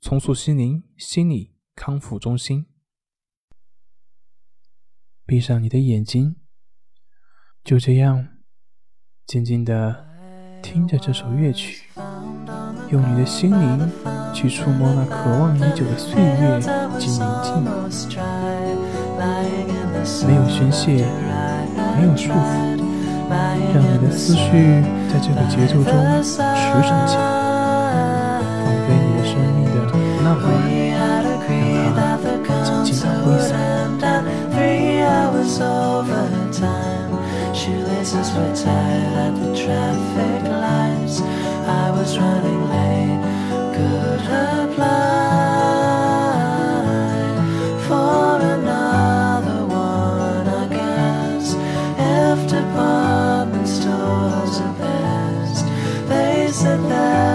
重塑心灵心理”。康复中心，闭上你的眼睛，就这样静静的听着这首乐曲，用你的心灵去触摸那渴望已久的岁月及宁静。没有宣泄，没有束缚，让你的思绪在这个节奏中驰骋起来。We had agreed that the concert would end at three hours over time. Shoelaces were tied at the traffic lights. I was running late. Could have lied for another one, I guess. If department stores are best, they said that.